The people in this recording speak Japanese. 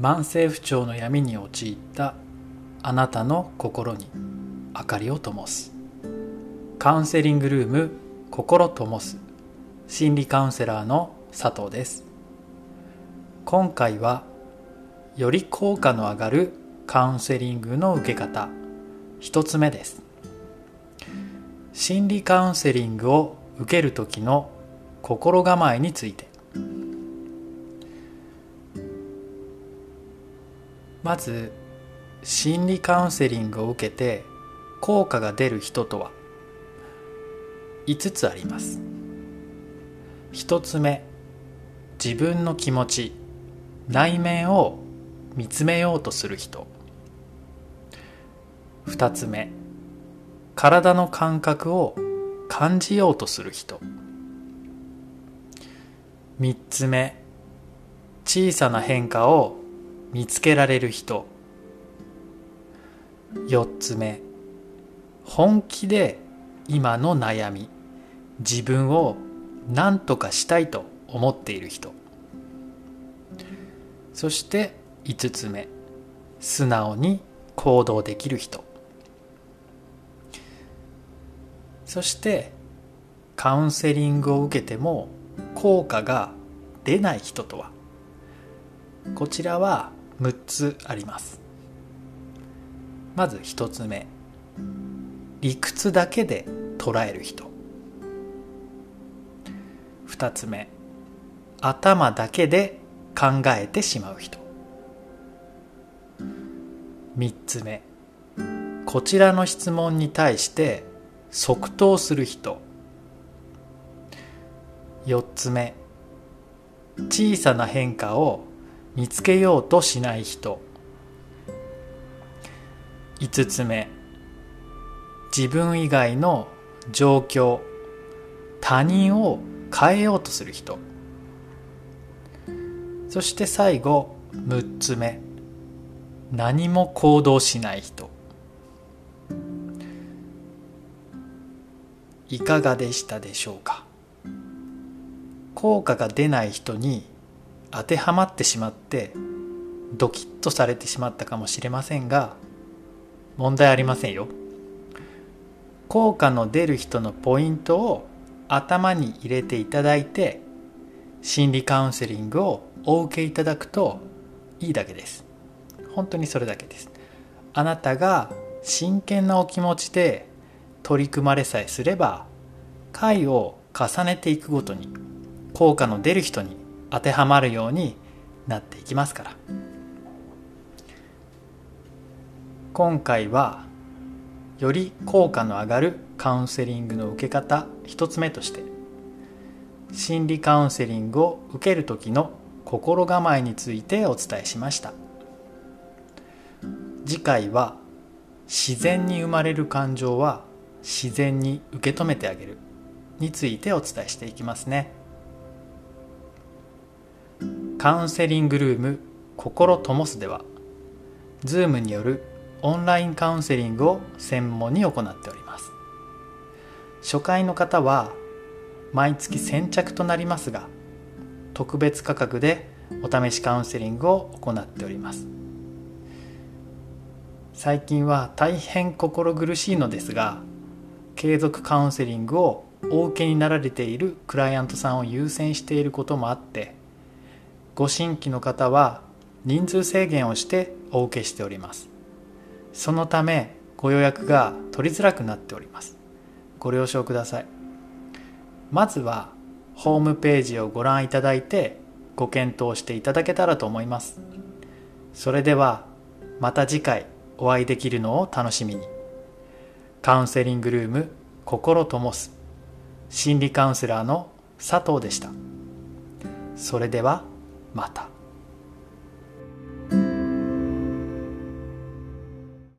慢性不調の闇に陥ったあなたの心に明かりを灯す。カウンセリングルーム心灯す。心理カウンセラーの佐藤です。今回はより効果の上がるカウンセリングの受け方。一つ目です。心理カウンセリングを受ける時の心構えについて。まず心理カウンセリングを受けて効果が出る人とは？5つあります。1つ目自分の気持ち。内面を見つめようとする人。2つ目体の感覚を感じようとする人。3つ目小さな変化を見つけられる人。4つ目。本気で今の悩み。自分を何とかしたいと思っている人。そして5つ目。素直に行動できる人。そしてカウンセリングを受けても効果が出ない人とは。こちらは6つあります。まず1つ目。理屈だけで捉える人。2つ目。頭だけで考えてしまう人。3つ目。こちらの質問に対して即答する人。4つ目。小さな変化を見つけようとしない人。5つ目。自分以外の状況。他人を変えようとする人。そして最後6つ目。何も行動しない人。いかがでしたでしょうか？効果が出ない人に当てはまってしまってドキッとされてしまったかもしれませんが問題ありませんよ。効果の出る人のポイントを頭に入れていただいて心理カウンセリングをお受けいただくといいだけです。本当にそれだけです。あなたが真剣なお気持ちで取り組まれさえすれば回を重ねていくごとに効果の出る人に当てはまるようになっていきますから。今回はより効果の上がるカウンセリングの受け方一つ目として心理カウンセリングを受ける時の心構えについてお伝えしました。次回は自然に生まれる感情は自然に受け止めてあげるについてお伝えしていきますね。カウンセリングルーム心ともすでは Zoom によるオンラインカウンセリングを専門に行っております。初回の方は毎月先着となりますが特別価格でお試しカウンセリングを行っております。最近は大変心苦しいのですが継続カウンセリングをお受けになられているクライアントさんを優先していることもあってご新規の方は人数制限をしてお受けしております。そのためご予約が取りづらくなっております。ご了承ください。まずはホームページをご覧いただいてご検討していただけたらと思います。それではまた次回お会いできるのを楽しみに。カウンセリングルーム心ともす。心理カウンセラーの佐藤でした。それではまた。